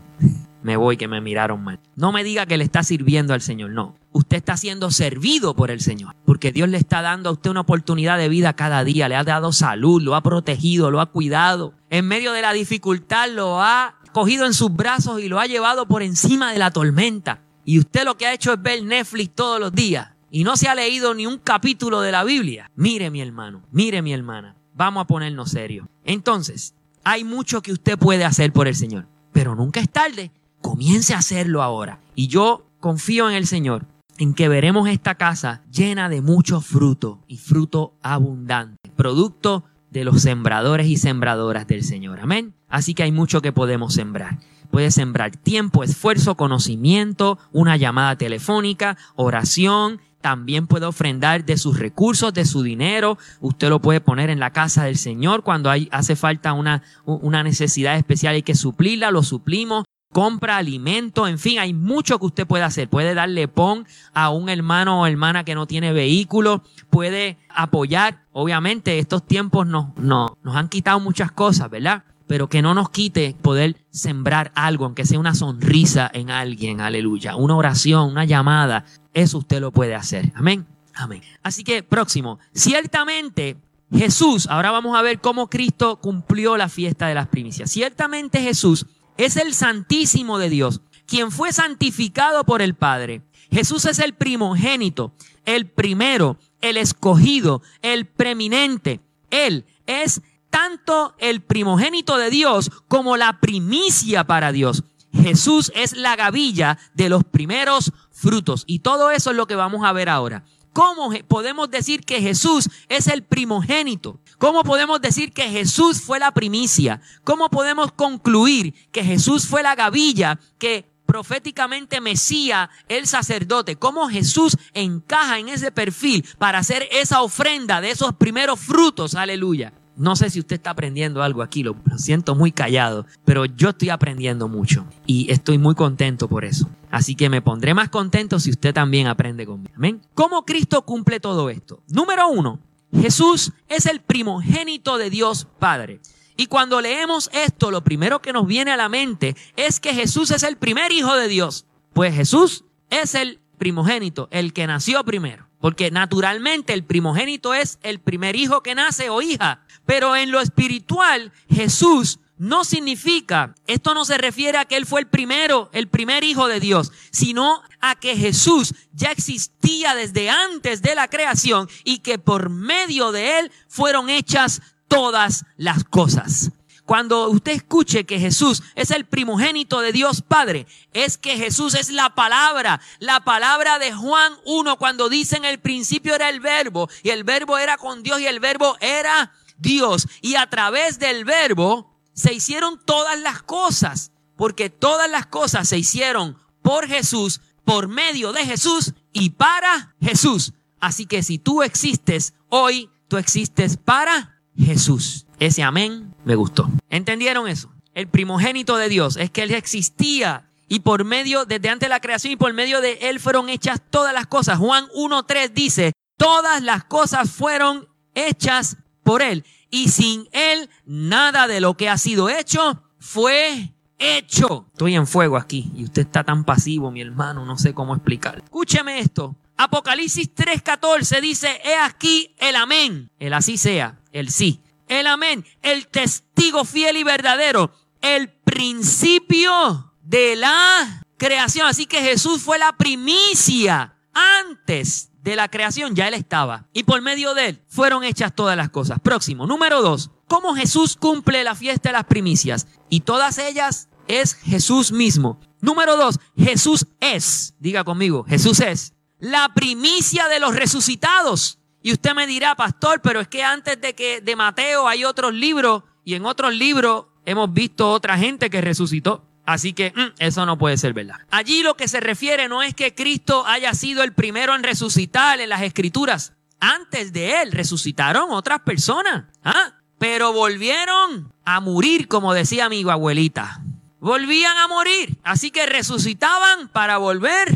Me voy que me miraron mal. No me diga que le está sirviendo al Señor. No. Usted está siendo servido por el Señor. Porque Dios le está dando a usted una oportunidad de vida cada día. Le ha dado salud, lo ha protegido, lo ha cuidado. En medio de la dificultad lo ha cogido en sus brazos y lo ha llevado por encima de la tormenta. Y usted lo que ha hecho es ver Netflix todos los días. Y no se ha leído ni un capítulo de la Biblia, mire mi hermano, mire mi hermana, vamos a ponernos serios. Entonces, hay mucho que usted puede hacer por el Señor, pero nunca es tarde. Comience a hacerlo ahora. Y yo confío en el Señor, en que veremos esta casa llena de mucho fruto y fruto abundante, producto de los sembradores y sembradoras del Señor. Amén. Así que hay mucho que podemos sembrar. Puede sembrar tiempo, esfuerzo, conocimiento, una llamada telefónica, oración, también puede ofrendar de sus recursos, de su dinero. Usted lo puede poner en la casa del Señor cuando hay, hace falta una, una necesidad especial, hay que suplirla, lo suplimos. Compra alimento, en fin, hay mucho que usted puede hacer. Puede darle pon a un hermano o hermana que no tiene vehículo, puede apoyar. Obviamente, estos tiempos nos, nos han quitado muchas cosas, ¿verdad? Pero que no nos quite poder sembrar algo, aunque sea una sonrisa en alguien, aleluya, una oración, una llamada, eso usted lo puede hacer. Amén. Amén. Así que próximo, ciertamente Jesús, ahora vamos a ver cómo Cristo cumplió la fiesta de las primicias. Ciertamente Jesús es el Santísimo de Dios, quien fue santificado por el Padre. Jesús es el primogénito, el primero, el escogido, el preeminente. Él es tanto el primogénito de Dios como la primicia para Dios. Jesús es la gavilla de los primeros frutos. Y todo eso es lo que vamos a ver ahora. ¿Cómo podemos decir que Jesús es el primogénito? ¿Cómo podemos decir que Jesús fue la primicia? ¿Cómo podemos concluir que Jesús fue la gavilla que proféticamente Mesía, el sacerdote? ¿Cómo Jesús encaja en ese perfil para hacer esa ofrenda de esos primeros frutos? Aleluya. No sé si usted está aprendiendo algo aquí, lo, siento muy callado, pero yo estoy aprendiendo mucho y estoy muy contento por eso. Así que me pondré más contento si usted también aprende conmigo. Amén. ¿Cómo Cristo cumple todo esto? Número uno, Jesús es el primogénito de Dios Padre. Y cuando leemos esto, lo primero que nos viene a la mente es que Jesús es el primer hijo de Dios. Pues Jesús es el primogénito, el que nació primero. Porque naturalmente el primogénito es el primer hijo que nace o hija. Pero en lo espiritual, Jesús no significa, esto no se refiere a que Él fue el primero, el primer hijo de Dios, sino a que Jesús ya existía desde antes de la creación y que por medio de Él fueron hechas todas las cosas. Cuando usted escuche que Jesús es el primogénito de Dios Padre, es que Jesús es la palabra, la palabra de Juan 1, cuando dice en el principio era el verbo y el verbo era con Dios y el verbo era Dios. Y a través del verbo se hicieron todas las cosas, porque todas las cosas se hicieron por Jesús, por medio de Jesús y para Jesús. Así que si tú existes hoy, tú existes para Jesús. Ese amén me gustó. ¿Entendieron eso? El primogénito de Dios es que Él existía y por medio, desde antes de la creación y por medio de Él fueron hechas todas las cosas. Juan 1.3 dice, todas las cosas fueron hechas por Él y sin Él nada de lo que ha sido hecho fue hecho. Estoy en fuego aquí y usted está tan pasivo, mi hermano, no sé cómo explicar. Escúcheme esto. Apocalipsis 3:14 dice, he aquí el amén, el así sea, el sí el amén, el testigo fiel y verdadero, el principio de la creación. Así que Jesús fue la primicia antes de la creación, ya Él estaba. Y por medio de Él fueron hechas todas las cosas. Próximo, número dos, ¿cómo Jesús cumple la fiesta de las primicias? Y todas ellas es Jesús mismo. Número dos, Jesús es, diga conmigo, Jesús es la primicia de los resucitados. Y usted me dirá, pastor, pero es que antes de que de Mateo hay otros libros y en otros libros hemos visto otra gente que resucitó. Así que mm, eso no puede ser verdad. Allí lo que se refiere no es que Cristo haya sido el primero en resucitar en las escrituras. Antes de él resucitaron otras personas. ¿ah? Pero volvieron a morir, como decía mi abuelita. Volvían a morir. Así que resucitaban para volver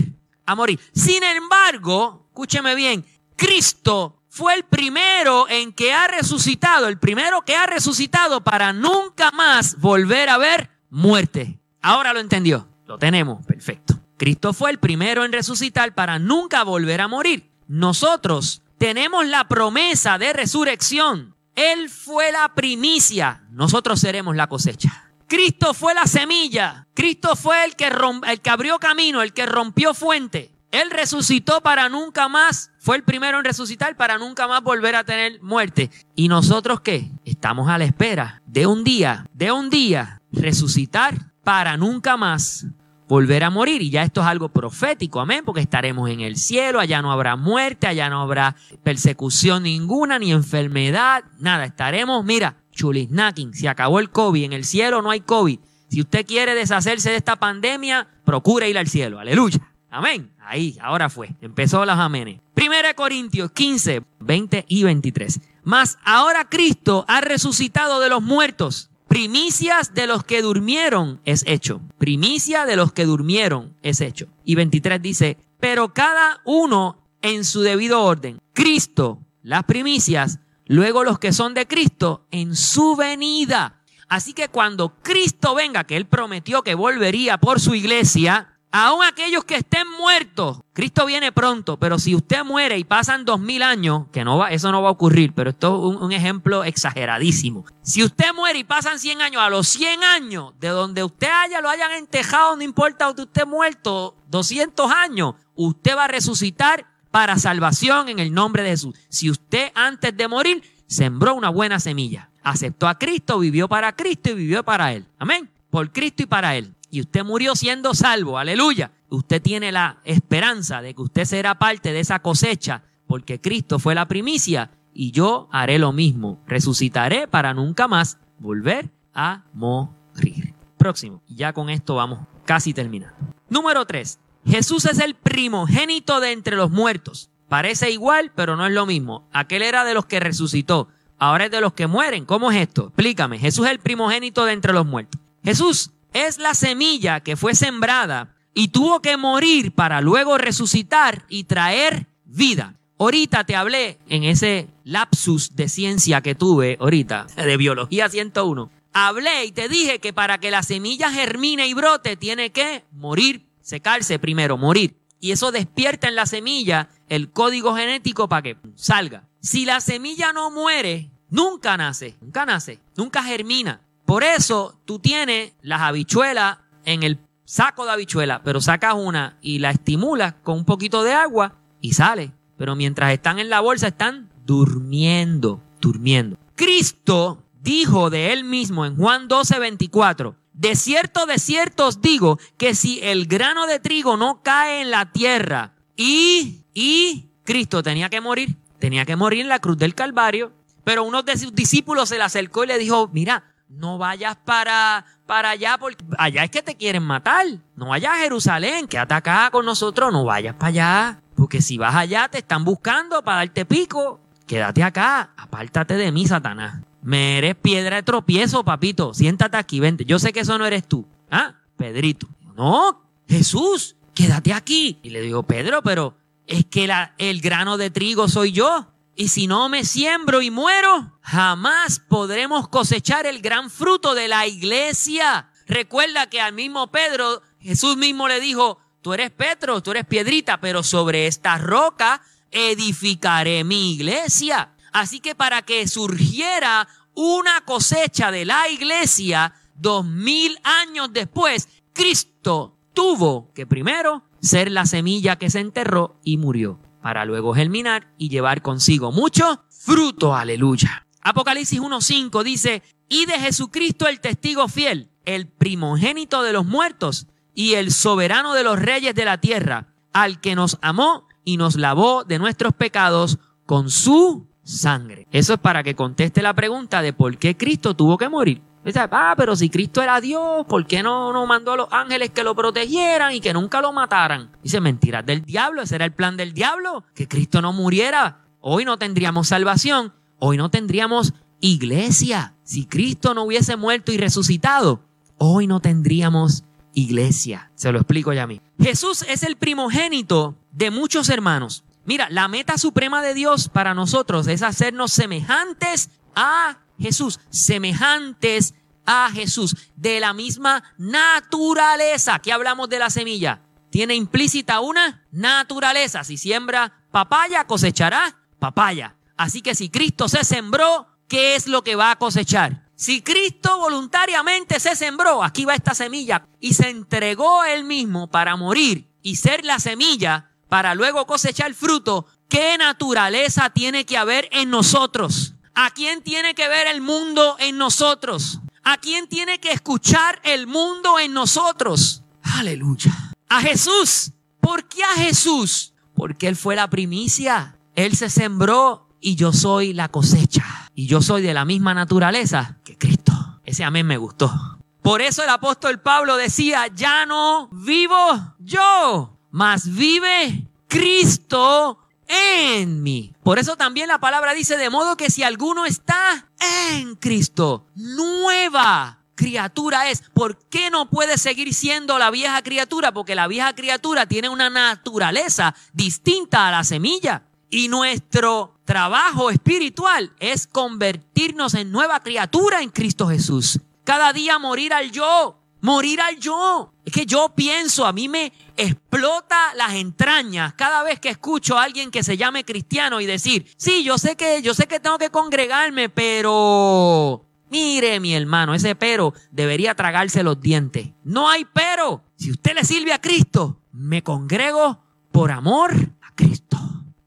a morir. Sin embargo, escúcheme bien, Cristo fue el primero en que ha resucitado, el primero que ha resucitado para nunca más volver a ver muerte. Ahora lo entendió. Lo tenemos, perfecto. Cristo fue el primero en resucitar para nunca volver a morir. Nosotros tenemos la promesa de resurrección. Él fue la primicia. Nosotros seremos la cosecha. Cristo fue la semilla. Cristo fue el que, el que abrió camino, el que rompió fuente. Él resucitó para nunca más, fue el primero en resucitar para nunca más volver a tener muerte. ¿Y nosotros qué? Estamos a la espera de un día, de un día, resucitar para nunca más volver a morir. Y ya esto es algo profético, amén, porque estaremos en el cielo, allá no habrá muerte, allá no habrá persecución ninguna, ni enfermedad, nada. Estaremos, mira, chulisnaking, se acabó el COVID, en el cielo no hay COVID. Si usted quiere deshacerse de esta pandemia, procure ir al cielo, aleluya. Amén. Ahí, ahora fue. Empezó las amenes. Primera Corintios 15, 20 y 23. Mas ahora Cristo ha resucitado de los muertos primicias de los que durmieron es hecho. Primicia de los que durmieron es hecho. Y 23 dice, pero cada uno en su debido orden. Cristo, las primicias, luego los que son de Cristo en su venida. Así que cuando Cristo venga, que Él prometió que volvería por su iglesia, Aún aquellos que estén muertos, Cristo viene pronto, pero si usted muere y pasan dos mil años, que no va, eso no va a ocurrir, pero esto es un, ejemplo exageradísimo. Si usted muere y pasan 100 años, a los 100 años, de donde usted haya, lo hayan entejado, no importa donde usted muerto, 200 años, usted va a resucitar para salvación en el nombre de Jesús. Si usted antes de morir sembró una buena semilla, aceptó a Cristo, vivió para Cristo y vivió para Él. Amén. Por Cristo y para Él y usted murió siendo salvo, aleluya, usted tiene la esperanza de que usted será parte de esa cosecha, porque Cristo fue la primicia y yo haré lo mismo, resucitaré para nunca más volver a morir. Próximo, ya con esto vamos casi terminando. Número 3. Jesús es el primogénito de entre los muertos. Parece igual, pero no es lo mismo. Aquel era de los que resucitó, ahora es de los que mueren. ¿Cómo es esto? Explícame. Jesús es el primogénito de entre los muertos. Jesús es la semilla que fue sembrada y tuvo que morir para luego resucitar y traer vida. Ahorita te hablé en ese lapsus de ciencia que tuve ahorita, de biología 101. Hablé y te dije que para que la semilla germine y brote tiene que morir, secarse primero, morir. Y eso despierta en la semilla el código genético para que salga. Si la semilla no muere, nunca nace, nunca nace, nunca germina. Por eso tú tienes las habichuelas en el saco de habichuela, pero sacas una y la estimulas con un poquito de agua y sale. Pero mientras están en la bolsa están durmiendo, durmiendo. Cristo dijo de él mismo en Juan 12, 24, de cierto, de cierto os digo que si el grano de trigo no cae en la tierra y, y Cristo tenía que morir, tenía que morir en la cruz del Calvario, pero uno de sus discípulos se le acercó y le dijo, mira, no vayas para, para allá porque allá es que te quieren matar. No vayas a Jerusalén, quédate acá con nosotros, no vayas para allá. Porque si vas allá te están buscando para darte pico. Quédate acá, apártate de mí, Satanás. Me eres piedra de tropiezo, papito. Siéntate aquí, vente. Yo sé que eso no eres tú. ¿Ah? Pedrito. No, Jesús, quédate aquí. Y le digo, Pedro, pero es que la, el grano de trigo soy yo. Y si no me siembro y muero, jamás podremos cosechar el gran fruto de la iglesia. Recuerda que al mismo Pedro, Jesús mismo le dijo, tú eres Pedro, tú eres piedrita, pero sobre esta roca edificaré mi iglesia. Así que para que surgiera una cosecha de la iglesia, dos mil años después, Cristo tuvo que primero ser la semilla que se enterró y murió para luego germinar y llevar consigo mucho fruto. Aleluya. Apocalipsis 1.5 dice, y de Jesucristo el testigo fiel, el primogénito de los muertos y el soberano de los reyes de la tierra, al que nos amó y nos lavó de nuestros pecados con su sangre. Eso es para que conteste la pregunta de por qué Cristo tuvo que morir. Ah, pero si Cristo era Dios, ¿por qué no, no mandó a los ángeles que lo protegieran y que nunca lo mataran? Dice, mentiras del diablo, ese era el plan del diablo, que Cristo no muriera. Hoy no tendríamos salvación, hoy no tendríamos iglesia. Si Cristo no hubiese muerto y resucitado, hoy no tendríamos iglesia. Se lo explico ya a mí. Jesús es el primogénito de muchos hermanos. Mira, la meta suprema de Dios para nosotros es hacernos semejantes a Jesús, semejantes a Jesús, de la misma naturaleza. que hablamos de la semilla? Tiene implícita una naturaleza. Si siembra papaya, cosechará papaya. Así que si Cristo se sembró, ¿qué es lo que va a cosechar? Si Cristo voluntariamente se sembró, aquí va esta semilla, y se entregó él mismo para morir y ser la semilla para luego cosechar fruto, ¿qué naturaleza tiene que haber en nosotros? ¿A quién tiene que ver el mundo en nosotros? ¿A quién tiene que escuchar el mundo en nosotros? Aleluya. A Jesús. ¿Por qué a Jesús? Porque Él fue la primicia. Él se sembró y yo soy la cosecha. Y yo soy de la misma naturaleza que Cristo. Ese amén me gustó. Por eso el apóstol Pablo decía, ya no vivo yo, mas vive Cristo en mí. Por eso también la palabra dice, de modo que si alguno está en Cristo, nueva criatura es. ¿Por qué no puede seguir siendo la vieja criatura? Porque la vieja criatura tiene una naturaleza distinta a la semilla. Y nuestro trabajo espiritual es convertirnos en nueva criatura en Cristo Jesús. Cada día morir al yo, morir al yo. Es que yo pienso, a mí me explota las entrañas cada vez que escucho a alguien que se llame cristiano y decir, sí, yo sé que, yo sé que tengo que congregarme, pero mire mi hermano, ese pero debería tragarse los dientes. No hay pero. Si usted le sirve a Cristo, me congrego por amor a Cristo.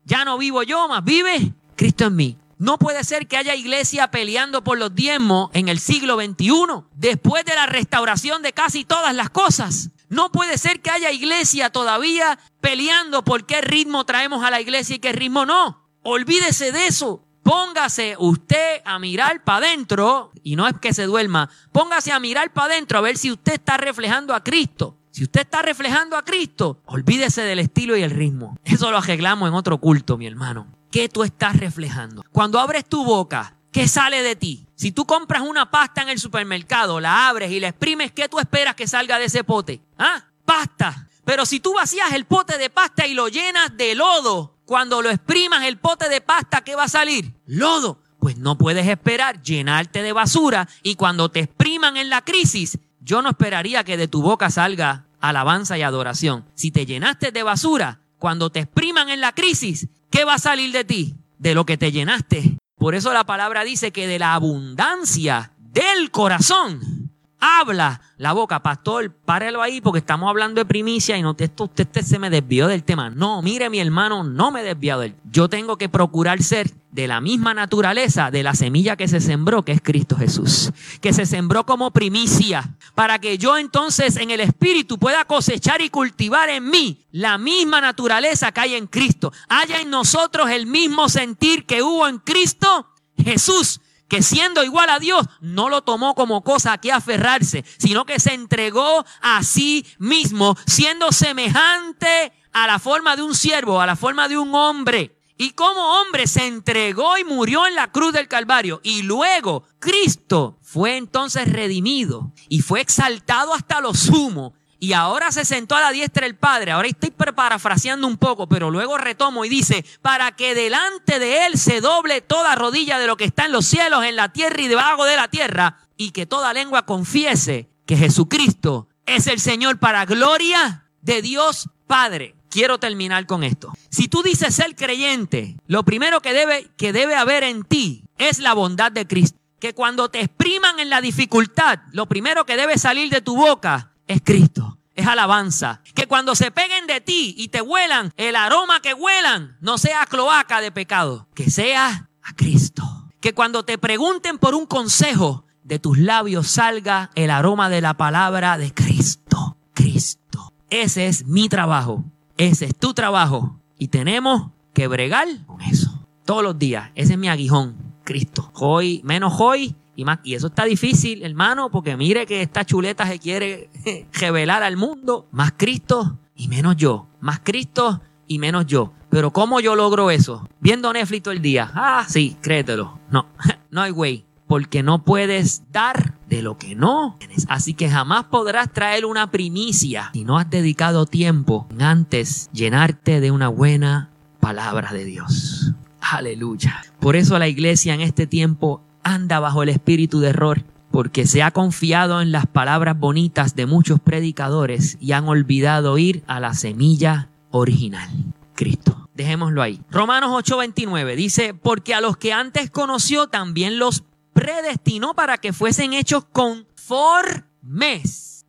Ya no vivo yo, más vive Cristo en mí. No puede ser que haya iglesia peleando por los diezmos en el siglo XXI, después de la restauración de casi todas las cosas. No puede ser que haya iglesia todavía peleando por qué ritmo traemos a la iglesia y qué ritmo no. Olvídese de eso. Póngase usted a mirar para adentro, y no es que se duerma, póngase a mirar para adentro a ver si usted está reflejando a Cristo. Si usted está reflejando a Cristo, olvídese del estilo y el ritmo. Eso lo arreglamos en otro culto, mi hermano. ¿Qué tú estás reflejando? Cuando abres tu boca, ¿qué sale de ti? Si tú compras una pasta en el supermercado, la abres y la exprimes, ¿qué tú esperas que salga de ese pote? ¿Ah? Pasta. Pero si tú vacías el pote de pasta y lo llenas de lodo, cuando lo exprimas el pote de pasta, ¿qué va a salir? Lodo. Pues no puedes esperar llenarte de basura y cuando te expriman en la crisis, yo no esperaría que de tu boca salga alabanza y adoración. Si te llenaste de basura, cuando te expriman en la crisis, ¿qué va a salir de ti? De lo que te llenaste. Por eso la palabra dice que de la abundancia del corazón habla la boca. Pastor, párelo ahí porque estamos hablando de primicia y no esto usted, se me desvió del tema. No, mire mi hermano, no me he desviado del Yo tengo que procurar ser de la misma naturaleza de la semilla que se sembró, que es Cristo Jesús, que se sembró como primicia, para que yo entonces en el Espíritu pueda cosechar y cultivar en mí la misma naturaleza que hay en Cristo. Haya en nosotros el mismo sentir que hubo en Cristo Jesús que siendo igual a Dios, no lo tomó como cosa a que aferrarse, sino que se entregó a sí mismo, siendo semejante a la forma de un siervo, a la forma de un hombre. Y como hombre se entregó y murió en la cruz del Calvario. Y luego Cristo fue entonces redimido y fue exaltado hasta lo sumo y ahora se sentó a la diestra del Padre. Ahora estoy parafraseando un poco, pero luego retomo y dice, para que delante de Él se doble toda rodilla de lo que está en los cielos, en la tierra y debajo de la tierra, y que toda lengua confiese que Jesucristo es el Señor para gloria de Dios Padre. Quiero terminar con esto. Si tú dices ser creyente, lo primero que debe, que debe haber en ti es la bondad de Cristo. Que cuando te expriman en la dificultad, lo primero que debe salir de tu boca es Cristo, es alabanza. Que cuando se peguen de ti y te huelan, el aroma que huelan no sea cloaca de pecado, que sea a Cristo. Que cuando te pregunten por un consejo, de tus labios salga el aroma de la palabra de Cristo. Cristo. Ese es mi trabajo. Ese es tu trabajo. Y tenemos que bregar con eso. Todos los días. Ese es mi aguijón. Cristo. Hoy, menos hoy, y, más, y eso está difícil, hermano, porque mire que esta chuleta se quiere revelar al mundo. Más Cristo y menos yo. Más Cristo y menos yo. Pero ¿cómo yo logro eso? Viendo Netflix todo el día. Ah, sí, créetelo. No, no hay way. Porque no puedes dar de lo que no tienes. Así que jamás podrás traer una primicia si no has dedicado tiempo en antes llenarte de una buena palabra de Dios. Aleluya. Por eso la iglesia en este tiempo anda bajo el espíritu de error porque se ha confiado en las palabras bonitas de muchos predicadores y han olvidado ir a la semilla original, Cristo. Dejémoslo ahí. Romanos 8:29 dice, porque a los que antes conoció también los predestinó para que fuesen hechos conformes,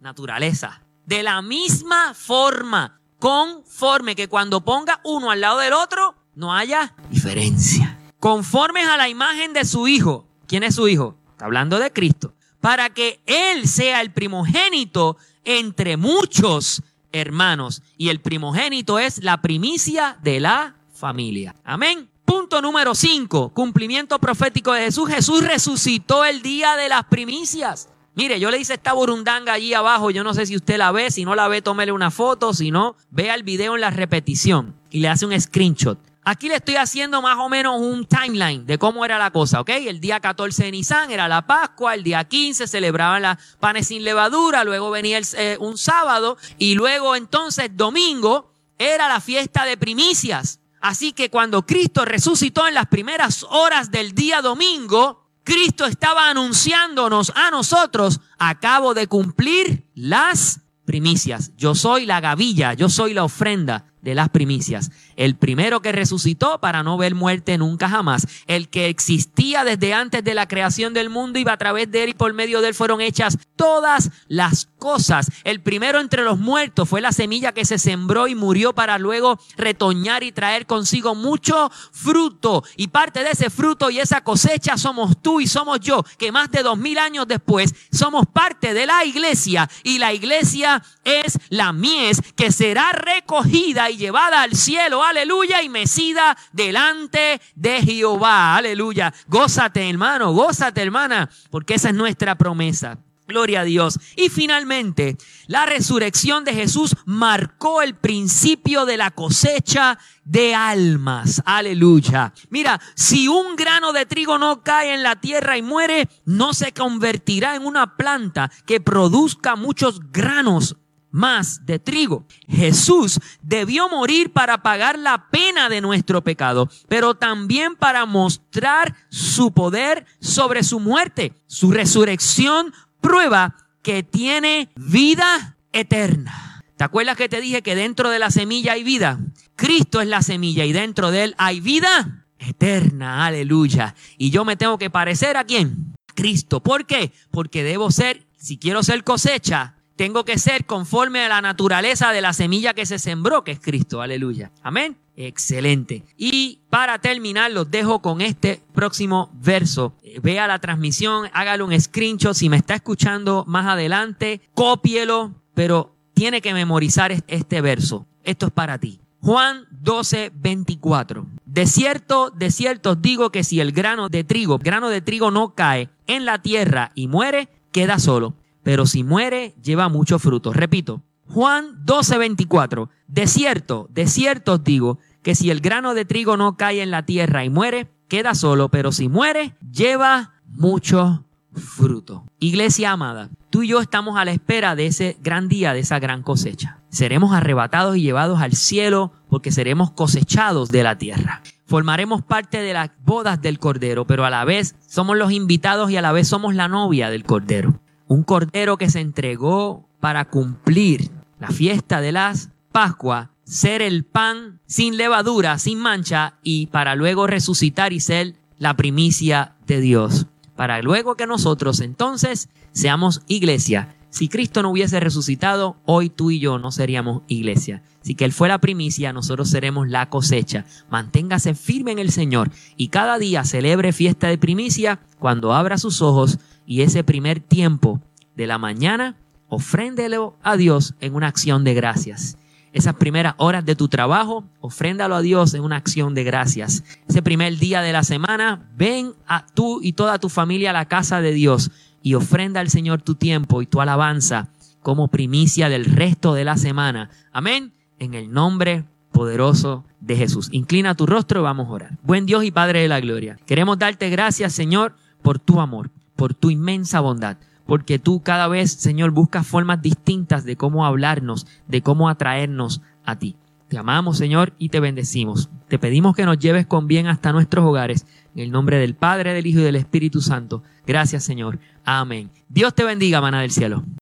naturaleza, de la misma forma, conforme que cuando ponga uno al lado del otro, no haya diferencia. Conformes a la imagen de su Hijo. ¿Quién es su Hijo? Está hablando de Cristo. Para que Él sea el primogénito entre muchos hermanos. Y el primogénito es la primicia de la familia. Amén. Punto número 5, cumplimiento profético de Jesús. Jesús resucitó el día de las primicias. Mire, yo le hice esta burundanga allí abajo, yo no sé si usted la ve, si no la ve, tómele una foto, si no, vea el video en la repetición y le hace un screenshot. Aquí le estoy haciendo más o menos un timeline de cómo era la cosa, ¿ok? El día 14 de Nisan era la Pascua, el día 15 celebraban las panes sin levadura, luego venía eh, un sábado y luego entonces domingo era la fiesta de primicias. Así que cuando Cristo resucitó en las primeras horas del día domingo, Cristo estaba anunciándonos a nosotros, acabo de cumplir las primicias. Yo soy la gavilla, yo soy la ofrenda de las primicias. El primero que resucitó para no ver muerte nunca jamás. El que existía desde antes de la creación del mundo y a través de él y por medio de él fueron hechas todas las cosas. El primero entre los muertos fue la semilla que se sembró y murió para luego retoñar y traer consigo mucho fruto. Y parte de ese fruto y esa cosecha somos tú y somos yo, que más de dos mil años después somos parte de la iglesia y la iglesia es la mies que será recogida y llevada al cielo, aleluya, y mecida delante de Jehová, aleluya. Gózate, hermano, gózate, hermana, porque esa es nuestra promesa. Gloria a Dios. Y finalmente, la resurrección de Jesús marcó el principio de la cosecha de almas. Aleluya. Mira, si un grano de trigo no cae en la tierra y muere, no se convertirá en una planta que produzca muchos granos más de trigo. Jesús debió morir para pagar la pena de nuestro pecado, pero también para mostrar su poder sobre su muerte. Su resurrección prueba que tiene vida eterna. ¿Te acuerdas que te dije que dentro de la semilla hay vida? Cristo es la semilla y dentro de él hay vida eterna. Aleluya. Y yo me tengo que parecer a quién? Cristo. ¿Por qué? Porque debo ser, si quiero ser cosecha, tengo que ser conforme a la naturaleza de la semilla que se sembró, que es Cristo. Aleluya. Amén. Excelente. Y para terminar, los dejo con este próximo verso. Vea la transmisión, hágale un screenshot. Si me está escuchando más adelante, cópielo, pero tiene que memorizar este verso. Esto es para ti. Juan 12, 24. De cierto, de cierto os digo que si el grano de trigo, grano de trigo no cae en la tierra y muere, queda solo pero si muere, lleva mucho fruto. Repito, Juan 12:24, de cierto, de cierto os digo, que si el grano de trigo no cae en la tierra y muere, queda solo, pero si muere, lleva mucho fruto. Iglesia amada, tú y yo estamos a la espera de ese gran día, de esa gran cosecha. Seremos arrebatados y llevados al cielo porque seremos cosechados de la tierra. Formaremos parte de las bodas del Cordero, pero a la vez somos los invitados y a la vez somos la novia del Cordero un cordero que se entregó para cumplir la fiesta de las Pascua, ser el pan sin levadura, sin mancha, y para luego resucitar y ser la primicia de Dios. Para luego que nosotros entonces seamos iglesia. Si Cristo no hubiese resucitado, hoy tú y yo no seríamos iglesia. Si que Él fue la primicia, nosotros seremos la cosecha. Manténgase firme en el Señor y cada día celebre fiesta de primicia cuando abra sus ojos y ese primer tiempo de la mañana, ofréndelo a Dios en una acción de gracias. Esas primeras horas de tu trabajo, ofréndalo a Dios en una acción de gracias. Ese primer día de la semana, ven a tú y toda tu familia a la casa de Dios y ofrenda al Señor tu tiempo y tu alabanza como primicia del resto de la semana. Amén. En el nombre poderoso de Jesús. Inclina tu rostro y vamos a orar. Buen Dios y Padre de la Gloria. Queremos darte gracias, Señor, por tu amor por tu inmensa bondad, porque tú cada vez, Señor, buscas formas distintas de cómo hablarnos, de cómo atraernos a ti. Te amamos, Señor, y te bendecimos. Te pedimos que nos lleves con bien hasta nuestros hogares. En el nombre del Padre, del Hijo y del Espíritu Santo. Gracias, Señor. Amén. Dios te bendiga, maná del cielo.